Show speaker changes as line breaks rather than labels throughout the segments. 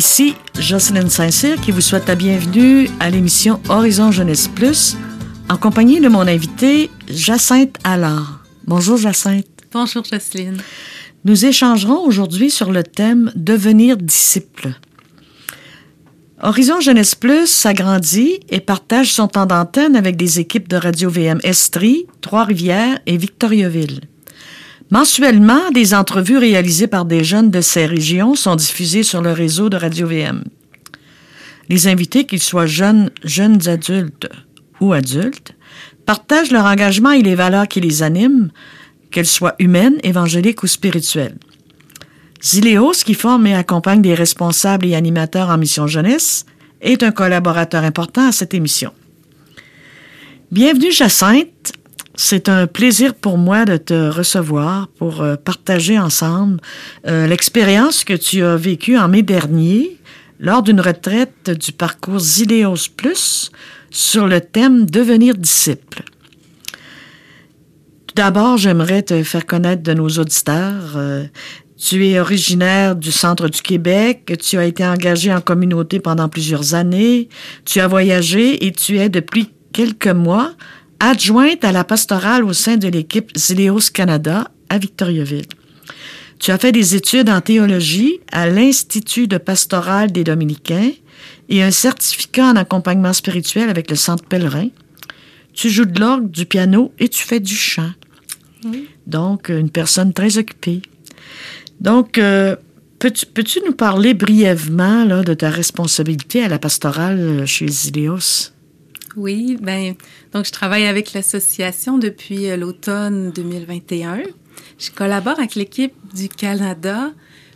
Ici Jocelyn Saint-Cyr qui vous souhaite la bienvenue à l'émission Horizon Jeunesse Plus en compagnie de mon invité Jacinthe Allard. Bonjour Jacinthe.
Bonjour Jocelyne.
Nous échangerons aujourd'hui sur le thème Devenir disciple. Horizon Jeunesse Plus s'agrandit et partage son temps d'antenne avec des équipes de Radio VM Estrie, Trois-Rivières et Victoriaville. Mensuellement, des entrevues réalisées par des jeunes de ces régions sont diffusées sur le réseau de Radio VM. Les invités, qu'ils soient jeunes, jeunes adultes ou adultes, partagent leur engagement et les valeurs qui les animent, qu'elles soient humaines, évangéliques ou spirituelles. Zileos, qui forme et accompagne des responsables et animateurs en mission jeunesse, est un collaborateur important à cette émission. Bienvenue Jacinthe. C'est un plaisir pour moi de te recevoir pour euh, partager ensemble euh, l'expérience que tu as vécue en mai dernier lors d'une retraite du parcours Zileos Plus sur le thème Devenir disciple. Tout d'abord, j'aimerais te faire connaître de nos auditeurs. Euh, tu es originaire du centre du Québec, tu as été engagé en communauté pendant plusieurs années, tu as voyagé et tu es depuis quelques mois adjointe à la pastorale au sein de l'équipe Zileos Canada à Victoriaville. Tu as fait des études en théologie à l'Institut de pastoral des Dominicains et un certificat en accompagnement spirituel avec le Centre Pèlerin. Tu joues de l'orgue, du piano et tu fais du chant. Donc, une personne très occupée. Donc, euh, peux-tu, peux-tu nous parler brièvement là, de ta responsabilité à la pastorale euh, chez Zileos?
Oui, ben donc je travaille avec l'association depuis euh, l'automne 2021. Je collabore avec l'équipe du Canada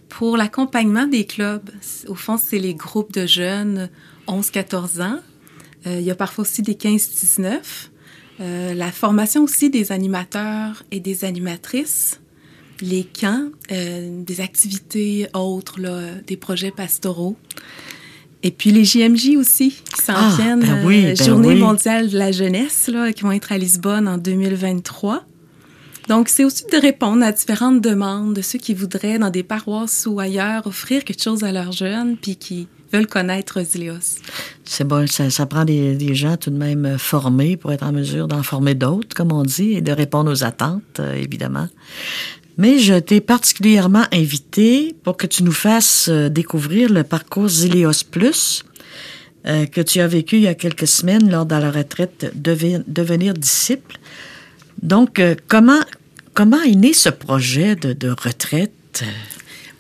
pour l'accompagnement des clubs. Au fond, c'est les groupes de jeunes 11-14 ans. il y a parfois aussi des 15-19. la formation aussi des animateurs et des animatrices les camps, euh, des activités autres, des projets pastoraux. Et puis les JMJ aussi, qui s'en
Ah,
viennent.
ben oui,
euh,
ben
Journée
oui.
mondiale de la jeunesse, là, qui vont être à Lisbonne en 2023. Donc, c'est aussi de répondre à différentes demandes de ceux qui voudraient, dans des paroisses ou ailleurs, offrir quelque chose à leurs jeunes, puis qui veulent connaître Zilios.
C'est bon, ça, ça prend des, des gens tout de même euh, formés pour être en mesure d'en former d'autres, comme on dit, et de répondre aux attentes, euh, évidemment. Mais je t'ai particulièrement invité pour que tu nous fasses euh, découvrir le parcours Zéléos Plus euh, que tu as vécu il y a quelques semaines lors de la retraite Devenir disciple. Donc, euh, comment, comment est né ce projet de, retraite?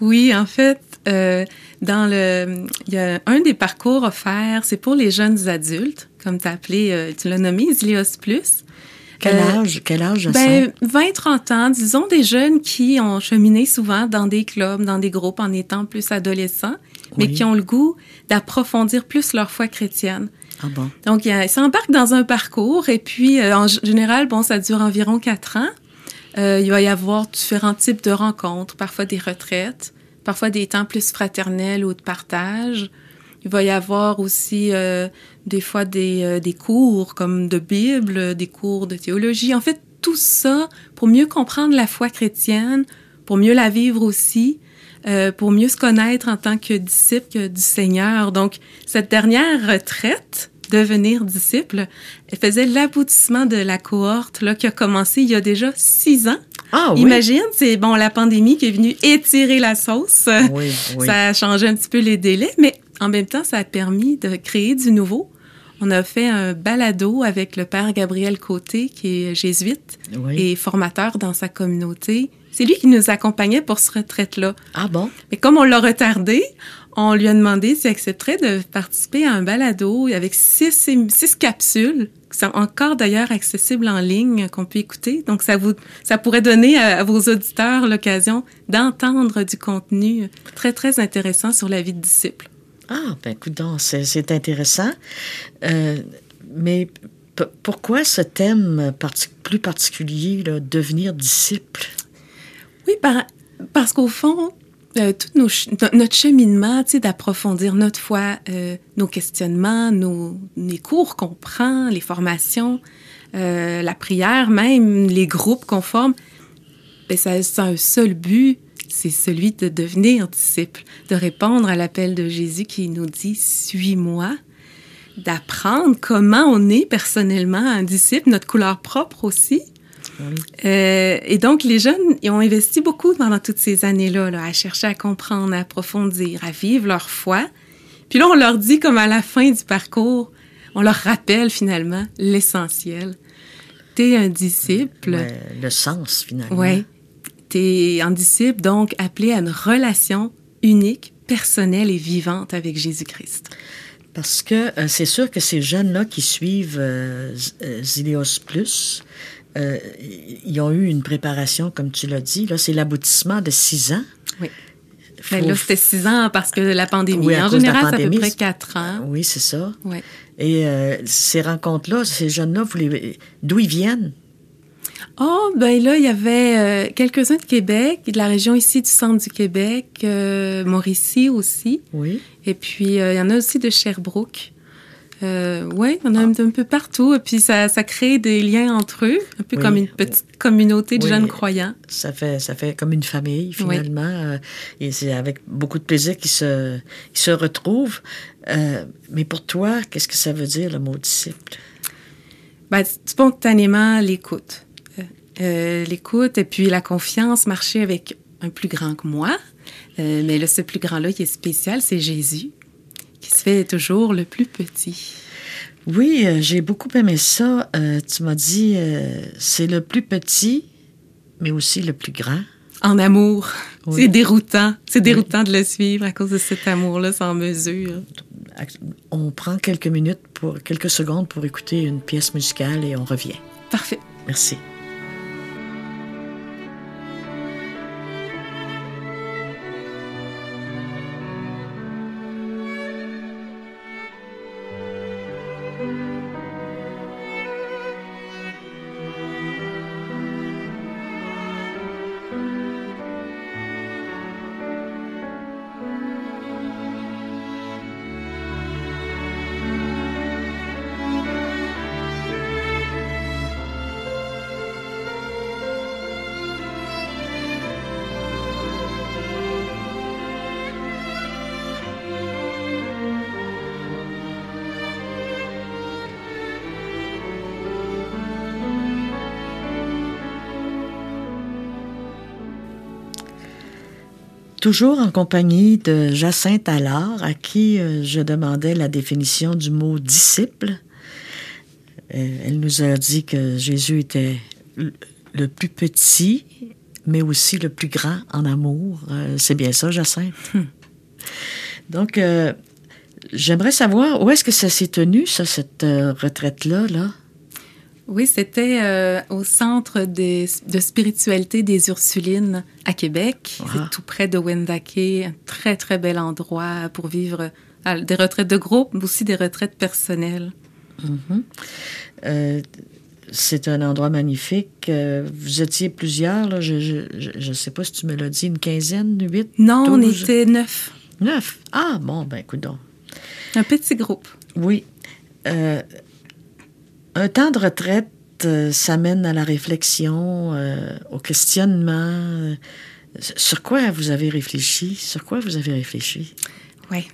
Oui, en fait, dans le, il y a un des parcours offerts, c'est pour les jeunes adultes, comme tu appelé, tu l'as nommé, Zilios Plus.
Quel
Euh,
âge, quel âge
Ben, 20-30 ans, disons des jeunes qui ont cheminé souvent dans des clubs, dans des groupes en étant plus adolescents, mais qui ont le goût d'approfondir plus leur foi chrétienne.
Ah bon?
Donc, ils s'embarquent dans un parcours et puis, euh, en général, bon, ça dure environ quatre ans. Euh, il va y avoir différents types de rencontres, parfois des retraites, parfois des temps plus fraternels ou de partage. Il va y avoir aussi euh, des fois des, euh, des cours comme de Bible, des cours de théologie. En fait, tout ça pour mieux comprendre la foi chrétienne, pour mieux la vivre aussi, euh, pour mieux se connaître en tant que disciple du Seigneur. Donc, cette dernière retraite, devenir disciple, elle faisait l'aboutissement de la cohorte là, qui a commencé il y a déjà six ans.
Ah oui?
Imagine, c'est bon la pandémie qui est venue étirer la sauce.
Oui, oui.
Ça a changé un petit peu les délais, mais en même temps, ça a permis de créer du nouveau. On a fait un balado avec le père Gabriel Côté, qui est jésuite
Oui.
et formateur dans sa communauté. C'est lui qui nous accompagnait pour ce retraite-là.
Ah bon?
Mais comme on l'a retardé, on lui a demandé s'il accepterait de participer à un balado avec six, six capsules qui sont encore d'ailleurs accessibles en ligne qu'on peut écouter. Donc, ça vous, ça pourrait donner à, à vos auditeurs l'occasion d'entendre du contenu très, très intéressant sur la vie de disciple.
Ah, ben écoute c'est intéressant. Euh, mais pourquoi ce thème plus particulier, là, devenir disciple?
Oui, par- parce qu'au fond, euh, tout notre cheminement, d'approfondir notre foi, euh, nos questionnements, nos, les cours qu'on prend, les formations, la prière même, les groupes qu'on forme, ben, ça, c'est un seul but, c'est celui de devenir disciple, de répondre à l'appel de Jésus qui nous dit Suis-moi, d'apprendre comment on est personnellement un disciple, notre couleur propre aussi. Euh, et donc, les jeunes ils ont investi beaucoup pendant toutes ces années-là là, à chercher à comprendre, à approfondir, à vivre leur foi. Puis là, on leur dit, comme à la fin du parcours, on leur rappelle finalement l'essentiel. T'es un disciple.
le sens, finalement.
Oui. T'es un disciple, donc appelé à une relation unique, personnelle et vivante avec Jésus-Christ.
Parce que euh, c'est sûr que ces jeunes-là qui suivent euh, euh Zilios Plus, euh, ils ont eu une préparation, comme tu l'as dit. Là, c'est l'aboutissement de six ans.
Oui. Ben là, c'était six ans parce que la pandémie. Oui, en général, ça fait près quatre ans.
Oui, c'est ça.
Oui.
Et euh, ces rencontres-là, ces jeunes-là, d'où ils viennent?
Oh, ben là, il y avait euh, quelques-uns de Québec, de la région ici du centre du Québec, euh, Mauricie aussi.
Oui.
Et puis, il y en a aussi de Sherbrooke. Euh, oui, on a un, peu partout. Et puis, ça, ça crée des liens entre eux, un peu comme une petite communauté de jeunes croyants.
Ça fait, ça fait comme une famille, finalement. Euh, et c'est avec beaucoup de plaisir qu'ils se, se retrouvent. Euh, mais pour toi, qu'est-ce que ça veut dire, le mot disciple?
Ben, spontanément, l'écoute. L'écoute et puis la confiance, marcher avec un plus grand que moi. mais là, ce plus grand-là qui est spécial, c'est Jésus qui se fait toujours le plus petit.
Oui, euh, j'ai beaucoup aimé ça. Euh, tu m'as dit, euh, c'est le plus petit, mais aussi le plus grand.
En amour. C'est déroutant. C'est déroutant de le suivre à cause de cet amour-là sans mesure.
On prend quelques minutes, pour quelques secondes pour écouter une pièce musicale et on revient.
Parfait.
Merci. Toujours en compagnie de Jacinthe Allard, à qui euh, je demandais la définition du mot disciple. Euh, elle nous a dit que Jésus était le plus petit, mais aussi le plus grand en amour. Euh, c'est bien ça, Jacinthe? Hmm. Donc, j'aimerais savoir où est-ce que ça s'est tenu, ça, cette retraite-là, là?
Oui, c'était euh, au centre de spiritualité des Ursulines à Québec. C'est tout près de Wendake, un très, très bel endroit pour vivre euh, des retraites de groupe, mais aussi des retraites personnelles.
Mm-hmm. Euh, c'est un endroit magnifique. vous étiez plusieurs, là, je ne sais pas si tu me l'as dit, une quinzaine, huit?
Non, on était neuf.
Neuf? Ah, bon, ben écoute donc.
Un petit groupe.
Oui. Un temps de retraite, euh, ça mène à la réflexion, euh, au questionnement. Euh, sur quoi vous avez réfléchi? Sur quoi vous avez réfléchi?
Oui.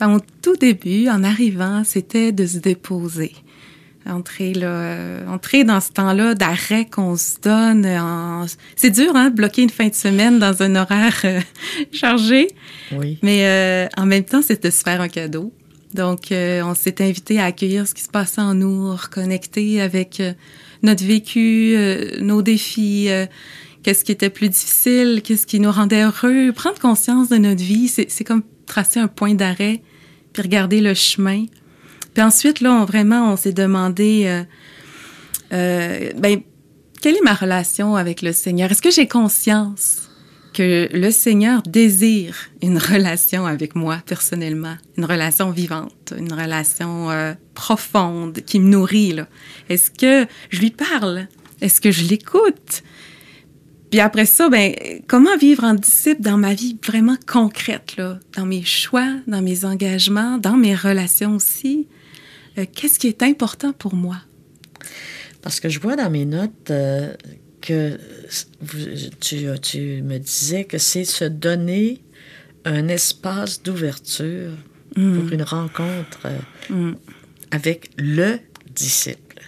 Ben, au tout début, en arrivant, c'était de se déposer. Entrer, là, entrer dans ce temps-là d'arrêt qu'on se donne. C'est dur, hein, bloquer une fin de semaine dans un horaire chargé.
Oui.
Mais en même temps, c'est de se faire un cadeau. Donc, euh, on s'est invité à accueillir ce qui se passait en nous, reconnecter avec euh, notre vécu, euh, nos défis, qu'est-ce qui était plus difficile, qu'est-ce qui nous rendait heureux, prendre conscience de notre vie. C'est comme tracer un point d'arrêt, puis regarder le chemin. Puis ensuite, là, on, vraiment, on s'est demandé, ben, quelle est ma relation avec le Seigneur? Est-ce que j'ai conscience que le Seigneur désire une relation avec moi personnellement, une relation vivante, une relation euh, profonde qui me nourrit. Est-ce que je lui parle? Est-ce que je l'écoute? Puis après ça, ben, comment vivre en disciple dans ma vie vraiment concrète, là, dans mes choix, dans mes engagements, dans mes relations aussi? Euh, qu'est-ce qui est important pour moi?
Parce que je vois dans mes notes euh, que tu, tu me disais que c'est se donner un espace d'ouverture pour
Mm.
une rencontre euh,
Mm.
avec le disciple.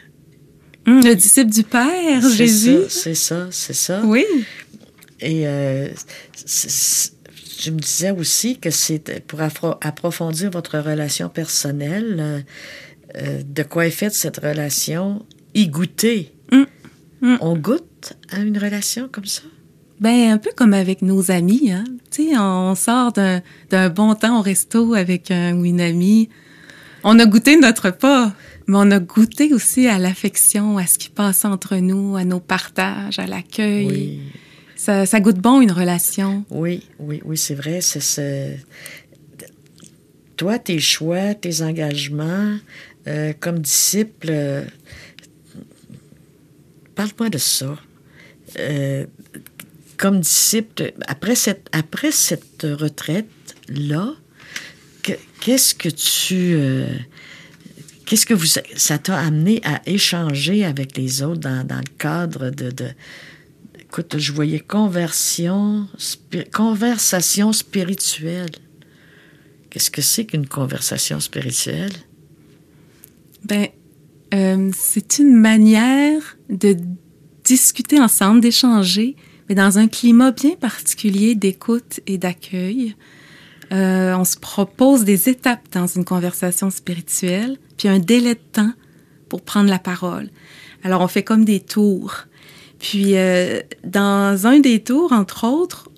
Mm, Le disciple du Père,
C'est
Jésus.
ça, C'est ça, c'est ça.
Oui.
Et euh, je me disais aussi que c'est pour approfondir votre relation personnelle, euh, de quoi est faite cette relation, y goûter. On goûte à une relation comme ça?
Ben, un peu comme avec nos amis, hein. Tu sais, on sort d'un bon temps au resto avec un ou une amie. On a goûté notre repas, mais on a goûté aussi à l'affection, à ce qui passe entre nous, à nos partages, à l'accueil.
Oui,
Ça, ça goûte bon, une relation.
oui, oui, oui, c'est vrai. C'est Toi, tes choix, tes engagements, euh, comme disciple, euh, parle-moi de ça. Euh, comme disciple, après cette, après cette retraite-là, que- qu'est-ce que tu... euh, qu'est-ce que vous, ça t'a amené à échanger avec les autres dans, dans le cadre de... de écoute, je voyais conversion, conversation spirituelle. Qu'est-ce que c'est qu'une conversation spirituelle?
Ben, euh, c'est une manière de discuter ensemble, d'échanger, mais dans un climat bien particulier d'écoute et d'accueil. Euh, on se propose des étapes dans une conversation spirituelle, puis un délai de temps pour prendre la parole. Alors, on fait comme des tours. Puis, euh, dans un des tours, entre autres,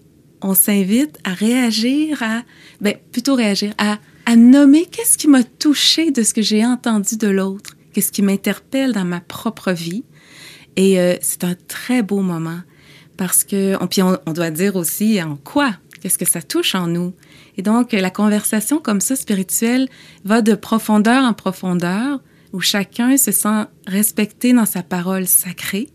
on s'invite à réagir à, ben, plutôt réagir à, à nommer qu'est-ce qui m'a touché de ce que j'ai entendu de l'autre, qu'est-ce qui m'interpelle dans ma propre vie. Et euh, c'est un très beau moment parce que, on, puis on, on doit dire aussi en quoi, qu'est-ce que ça touche en nous. Et donc, la conversation comme ça spirituelle va de profondeur en profondeur où chacun se sent respecté dans sa parole sacrée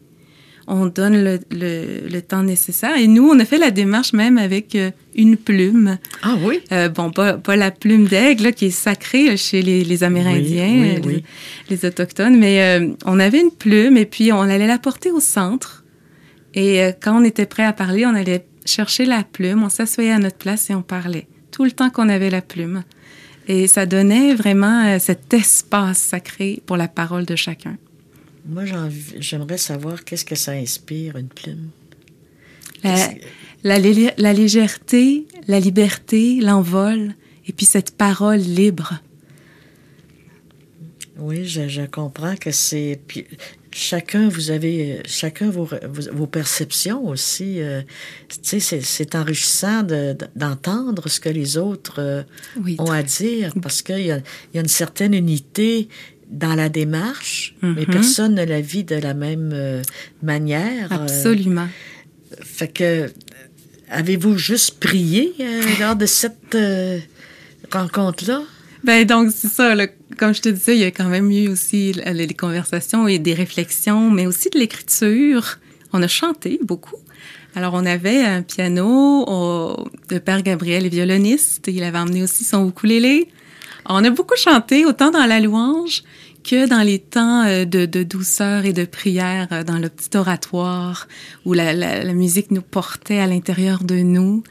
on donne le, le, le, temps nécessaire. Et nous, on a fait la démarche même avec euh, une plume.
Ah oui?
Euh, bon, pas, pas la plume d'aigle, qui est sacrée chez les, les Amérindiens,
oui, oui,
les,
oui.
les, Autochtones, mais euh, on avait une plume et puis on allait la porter au centre. Et quand on était prêt à parler, on allait chercher la plume, on s'assoyait à notre place et on parlait. Tout le temps qu'on avait la plume. Et ça donnait vraiment cet espace sacré pour la parole de chacun.
Moi, j'aimerais savoir qu'est-ce que ça inspire, une plume?
La, la, la, légèreté, la liberté, l'envol, et puis cette parole libre.
Oui, je, je comprends que c'est. Puis chacun, vous avez. Chacun vos, vos, perceptions aussi. Euh, tu sais, c'est enrichissant d'entendre de, ce que les autres euh, oui, ont à dire parce qu'il y, y a, une certaine unité dans la démarche, mm -hmm. mais personne ne la vit de la même euh, manière.
Absolument.
Euh, fait que, avez-vous juste prié euh, lors de cette euh, rencontre-là?
Ben donc, c'est ça. Là, comme je te disais, il y a quand même eu aussi les conversations et des réflexions, mais aussi de l'écriture. On a chanté beaucoup. Alors, on avait un piano, on, le père Gabriel est violoniste, il avait emmené aussi son ukulélé. On a beaucoup chanté, autant dans la louange que dans les temps de, de douceur et de prière dans le petit oratoire où la, la, la musique nous portait à l'intérieur de nous.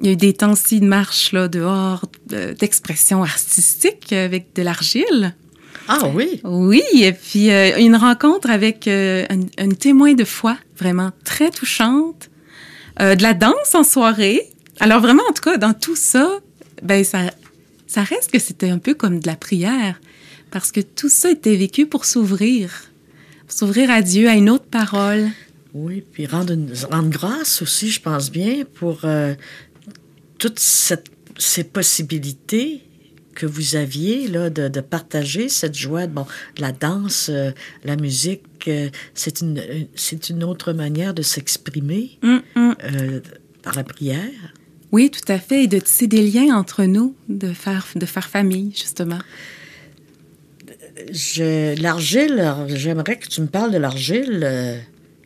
Il y a eu des temps aussi de marche là, dehors, d'expression artistique avec de l'argile.
Ah oui?
Oui, et puis euh, une rencontre avec euh, un, un, témoin de foi vraiment très touchante, euh, de la danse en soirée. Alors vraiment, en tout cas, dans tout ça, ben ça, ça reste que c'était un peu comme de la prière, parce que tout ça était vécu pour s'ouvrir, s'ouvrir à Dieu, à une autre parole.
Oui, puis rendre, une, rendre grâce aussi, je pense bien, pour euh, toutes cette, ces possibilités que vous aviez là, de, de, partager cette joie. Bon, la danse, euh, la musique, euh, c'est une, c'est une autre manière de s'exprimer
mm
euh, par la prière.
Oui, tout à fait, et de tisser des liens entre nous, de faire, de faire famille, justement.
L'argile, j'aimerais que tu me parles de l'argile. Euh,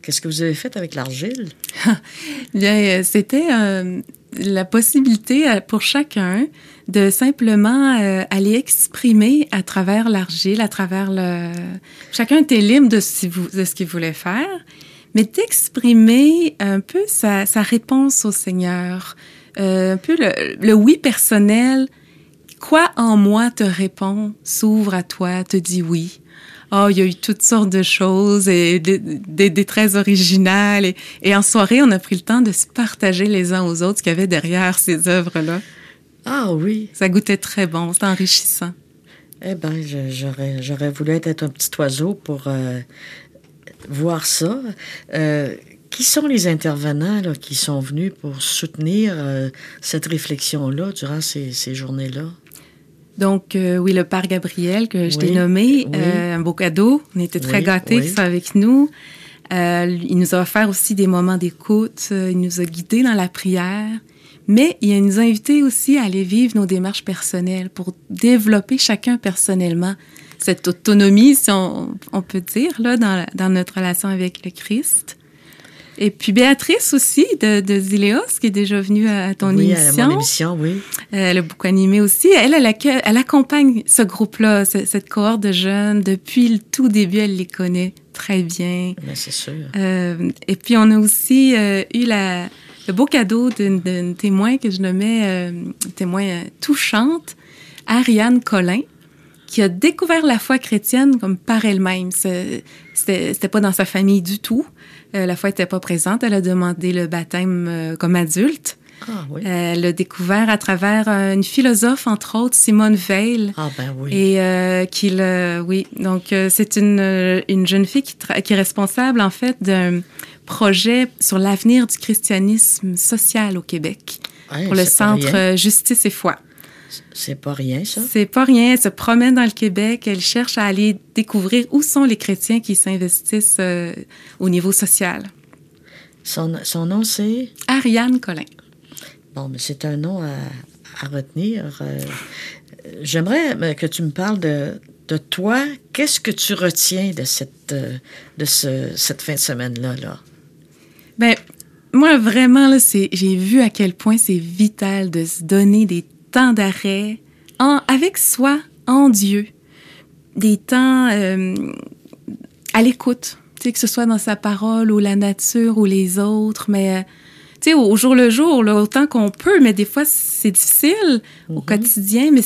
Qu'est-ce que vous avez fait avec l'argile?
Bien, c'était euh, la possibilité pour chacun de simplement euh, aller exprimer à travers l'argile, à travers le... Chacun était libre de ce qu'il voulait faire, mais d'exprimer un peu sa, réponse au Seigneur, euh, un peu le, oui personnel. Quoi en moi te répond, s'ouvre à toi, te dit oui? Oh, il y a eu toutes sortes de choses et des, très originales. Et, en soirée, on a pris le temps de se partager les uns aux autres ce qu'il y avait derrière ces œuvres-là.
Ah oui.
Ça goûtait très bon, c'était enrichissant.
Eh bien, j'aurais, j'aurais voulu être un petit oiseau pour euh, voir ça. Euh, qui sont les intervenants là, qui sont venus pour soutenir euh, cette réflexion-là durant ces, ces journées-là?
Donc, oui, le père Gabriel, que je t'ai nommé, un beau cadeau. On était très gâtés qu'il soit avec nous. il nous a offert aussi des moments d'écoute. Il nous a guidés dans la prière. Mais il nous a invités aussi à aller vivre nos démarches personnelles pour développer chacun personnellement cette autonomie, si on, peut dire, là, dans, dans, notre relation avec le Christ. Et puis Béatrice aussi de, de Zileos, qui est déjà venue à ton
oui,
émission.
À mon émission, oui.
Euh, elle a beaucoup animé aussi. Elle, elle, elle accompagne ce groupe-là, cette cohorte de jeunes. Depuis le tout début, elle les connaît très bien.
Ben, c'est sûr.
Euh, et puis on a aussi euh, eu la, le beau cadeau d'une témoin que je nommais euh, témoin euh, touchante, Ariane Collin, qui a découvert la foi chrétienne comme par elle-même. C'était pas dans sa famille du tout. Euh, la foi était pas présente. Elle a demandé le baptême euh, comme adulte.
Ah, oui.
Elle l'a découvert à travers une philosophe, entre autres, Simone Veil.
Ah, ben oui.
Et qui le, oui. Donc, c'est une, une jeune fille qui, qui est responsable, en fait, d'un projet sur l'avenir du christianisme social au Québec pour le Centre Justice et Foi.
C'est pas rien, ça?
C'est pas rien. Elle se promène dans le Québec. Elle cherche à aller découvrir où sont les chrétiens qui s'investissent euh, au niveau social.
Son, son nom, c'est?
Ariane Collin.
Bon, mais c'est un nom à, à retenir. Euh, j'aimerais euh, que tu me parles de, de toi. Qu'est-ce que tu retiens de cette, de ce, cette fin de semaine-là? Là?
Ben, moi, vraiment, là, j'ai vu à quel point c'est vital de se donner des temps d'arrêt en, avec soi, en Dieu. Des temps euh, à l'écoute, tu sais, que ce soit dans sa parole ou la nature ou les autres, mais, euh, tu sais, au, jour le jour, là, autant qu'on peut, mais des fois, c'est difficile au mm-hmm. quotidien, mais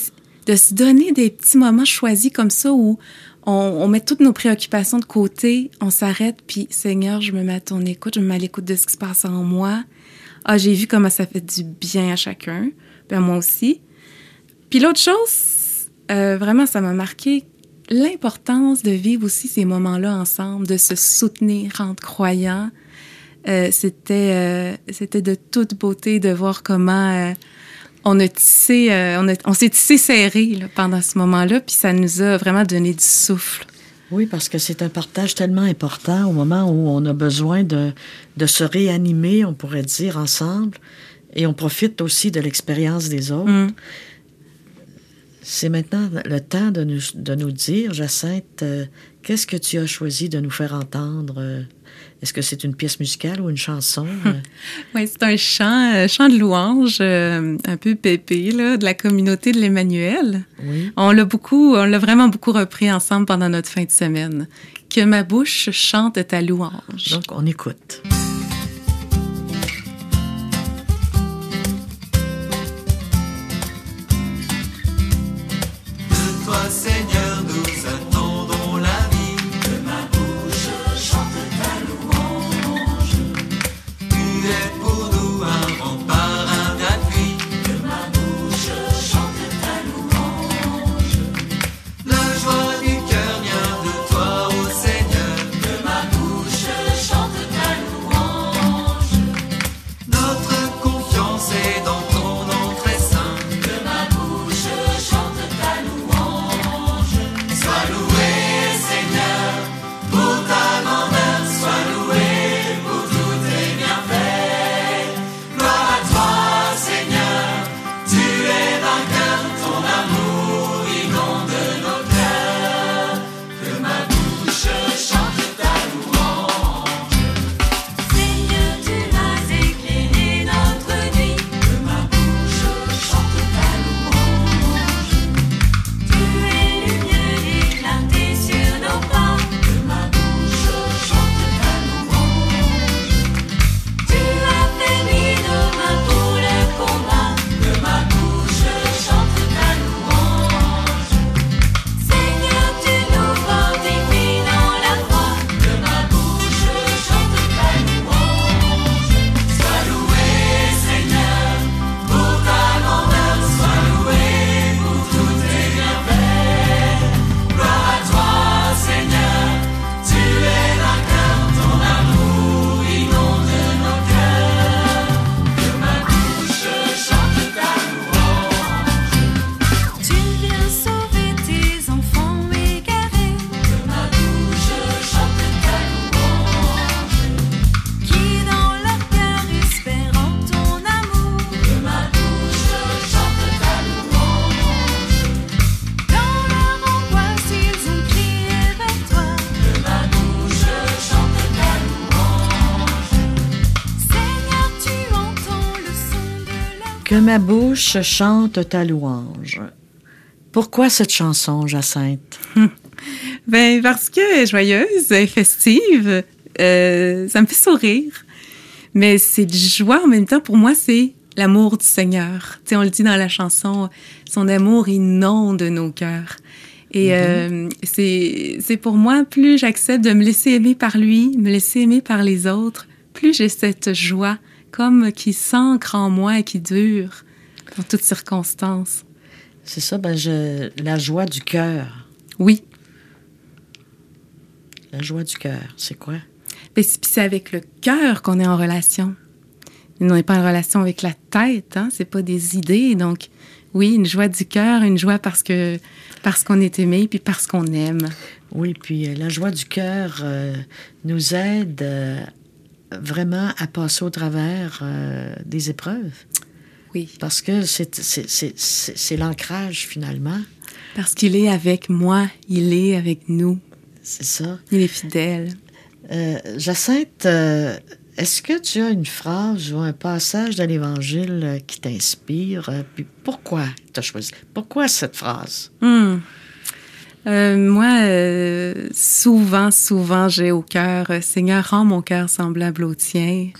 de se donner des petits moments choisis comme ça où on, met toutes nos préoccupations de côté, on s'arrête, puis Seigneur, je me mets à ton écoute, je me mets à l'écoute de ce qui se passe en moi. Ah, j'ai vu comment ça fait du bien à chacun, à moi aussi. Puis l'autre chose, euh, vraiment, ça m'a marqué l'importance de vivre aussi ces moments-là ensemble, de se soutenir entre croyants. Euh, c'était, euh, c'était de toute beauté de voir comment on a tissé, euh, on, s'est tissé serré pendant ce moment-là, puis ça nous a vraiment donné du souffle.
Oui, parce que c'est un partage tellement important au moment où on a besoin de, de se réanimer, on pourrait dire, ensemble, et on profite aussi de l'expérience des autres. Mm. C'est maintenant le temps de nous, de nous dire, Jacinthe, euh, qu'est-ce que tu as choisi de nous faire entendre? Euh, est-ce que c'est une pièce musicale ou une chanson?
oui, c'est un chant, euh, chant de louange, un peu pépé, là, de la communauté de l'Emmanuel.
Oui.
On l'a beaucoup, on l'a vraiment beaucoup repris ensemble pendant notre fin de semaine. Que ma bouche chante ta louange.
Donc, on écoute. Ma bouche chante ta louange. Pourquoi cette chanson, Jacinthe?
ben, parce que est joyeuse, et festive, euh, ça me fait sourire. Mais c'est de joie en même temps. Pour moi, c'est l'amour du Seigneur. Tu sais, on le dit dans la chanson, son amour inonde nos cœurs. Et mm-hmm. euh, c'est pour moi, plus j'accepte de me laisser aimer par lui, me laisser aimer par les autres, plus j'ai cette joie comme qui s'ancre en moi et qui dure dans toutes circonstances.
C'est ça, ben je, la joie du cœur.
Oui.
La joie du cœur, c'est quoi?
Ben, c'est avec le cœur qu'on est en relation. On n'est pas en relation avec la tête, hein? c'est pas des idées. Donc, oui, une joie du cœur, une joie parce que parce qu'on est aimé puis parce qu'on aime.
Oui, puis euh, la joie du cœur euh, nous aide euh, vraiment à passer au travers des épreuves.
Oui.
Parce que c'est l'ancrage finalement.
Parce qu'il est avec moi, il est avec nous.
C'est ça.
Il est fidèle.
Jacinthe, est-ce que tu as une phrase ou un passage de l'Évangile euh, qui t'inspire? Euh, puis pourquoi tu as choisi? Pourquoi cette phrase?
Hmm. Euh, moi, souvent, souvent, j'ai au cœur, Seigneur, rends mon cœur semblable au tien.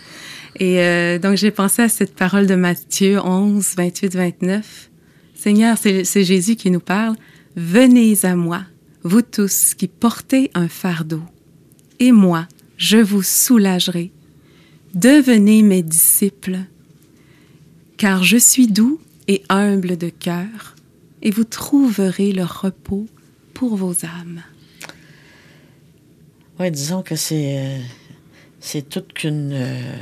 Et donc, j'ai pensé à cette parole de Matthieu 11, 28, 29. Seigneur, c'est Jésus qui nous parle. Venez à moi, vous tous qui portez un fardeau, et moi, je vous soulagerai. Devenez mes disciples, car je suis doux et humble de cœur, et vous trouverez le repos pour vos âmes.
Oui, disons que c'est euh, c'est toute qu'une euh,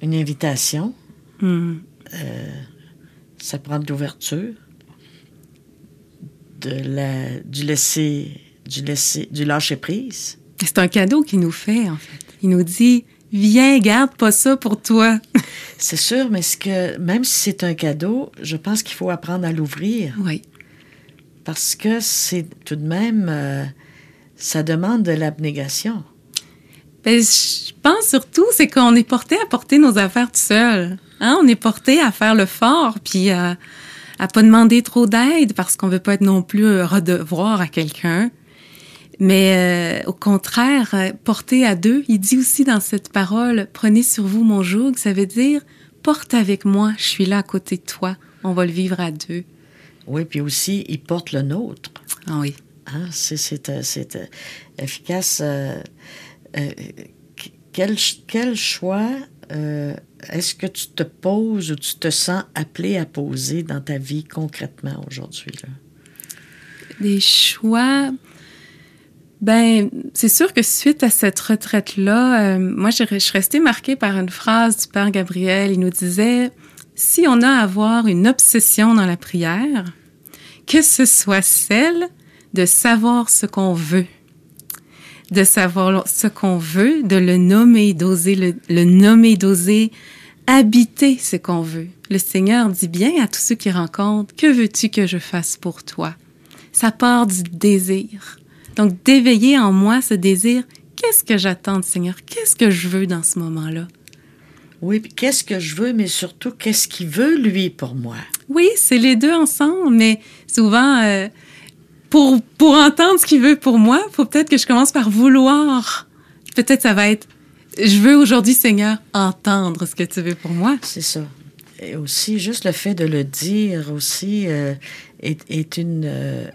une invitation.
Hmm.
Euh, ça prend de l'ouverture, de la, du laisser, du laisser, du lâcher prise.
C'est un cadeau qu'il nous fait en fait. Il nous dit Viens, garde pas ça pour toi.
c'est sûr, mais ce que, même si c'est un cadeau, je pense qu'il faut apprendre à l'ouvrir.
Oui.
Parce que c'est tout de même, euh, ça demande de l'abnégation.
Ben, je pense surtout, c'est qu'on est porté à porter nos affaires tout seul. Hein? On est porté à faire le fort, puis à, à pas demander trop d'aide parce qu'on veut pas être non plus redevoir à quelqu'un. Mais euh, au contraire, euh, porter à deux, il dit aussi dans cette parole, prenez sur vous mon joug, ça veut dire, porte avec moi, je suis là à côté de toi, on va le vivre à deux.
Oui, puis aussi, il porte le nôtre.
Ah oui.
Hein, c'est euh, efficace. quel, quel, choix est-ce que tu te poses ou tu te sens appelé à poser dans ta vie concrètement aujourd'hui?
Des choix ben, c'est sûr que suite à cette retraite-là, euh, moi, je suis restée marquée par une phrase du Père Gabriel. Il nous disait, si on a à avoir une obsession dans la prière, que ce soit celle de savoir ce qu'on veut, de savoir ce qu'on veut, de le nommer, d'oser le, le nommer, d'oser habiter ce qu'on veut. Le Seigneur dit bien à tous ceux qui rencontrent, que veux-tu que je fasse pour toi? Ça part du désir. Donc, d'éveiller en moi ce désir, qu'est-ce que j'attends Seigneur? Qu'est-ce que je veux dans ce moment-là?
Oui, qu'est-ce que je veux, mais surtout, qu'est-ce qu'il veut, lui, pour moi?
Oui, c'est les deux ensemble, mais souvent, euh, pour, pour entendre ce qu'il veut pour moi, faut peut-être que je commence par vouloir. Peut-être ça va être, je veux aujourd'hui, Seigneur, entendre ce que tu veux pour moi.
C'est ça. Et aussi, juste le fait de le dire aussi euh, est, est, une, euh,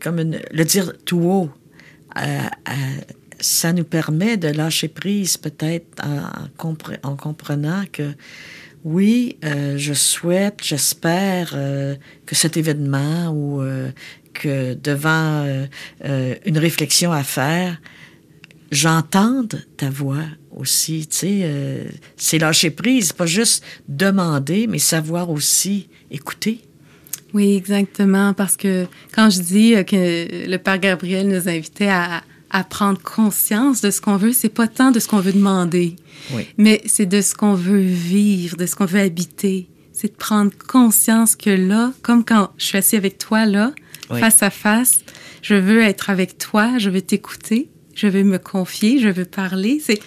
comme le dire tout haut, ça nous permet de lâcher prise peut-être en, comprenant que oui, euh, je souhaite, j'espère que cet événement ou que devant une réflexion à faire, j'entende ta voix aussi. Tu sais, c'est lâcher prise, pas juste demander, mais savoir aussi écouter.
Oui, exactement, parce que quand je dis euh, que le Père Gabriel nous invitait à, à prendre conscience de ce qu'on veut, c'est pas tant de ce qu'on veut demander, mais c'est de ce qu'on veut vivre, de ce qu'on veut habiter. C'est de prendre conscience que là, comme quand je suis assis avec toi là, face à face, je veux être avec toi, je veux t'écouter, je veux me confier, je veux parler. C'est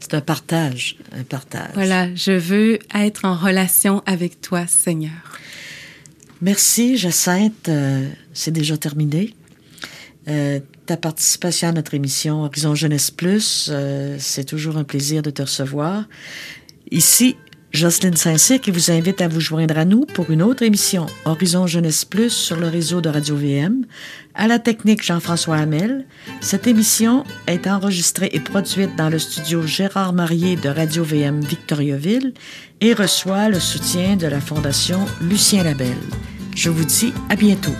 C'est un partage, un partage.
Voilà, je veux être en relation avec toi, Seigneur.
Merci, Jacinthe. Euh, c'est déjà terminé. Euh, ta participation à notre émission Horizon Jeunesse Plus, euh, c'est toujours un plaisir de te recevoir. Ici, Jocelyne Saint-Cyr qui vous invite à vous joindre à nous pour une autre émission Horizon Jeunesse Plus sur le réseau de Radio VM. À la technique Jean-François Hamel. Cette émission est enregistrée et produite dans le studio Gérard Marier de Radio VM Victoriaville et reçoit le soutien de la Fondation Lucien Labelle. Je vous dis à bientôt.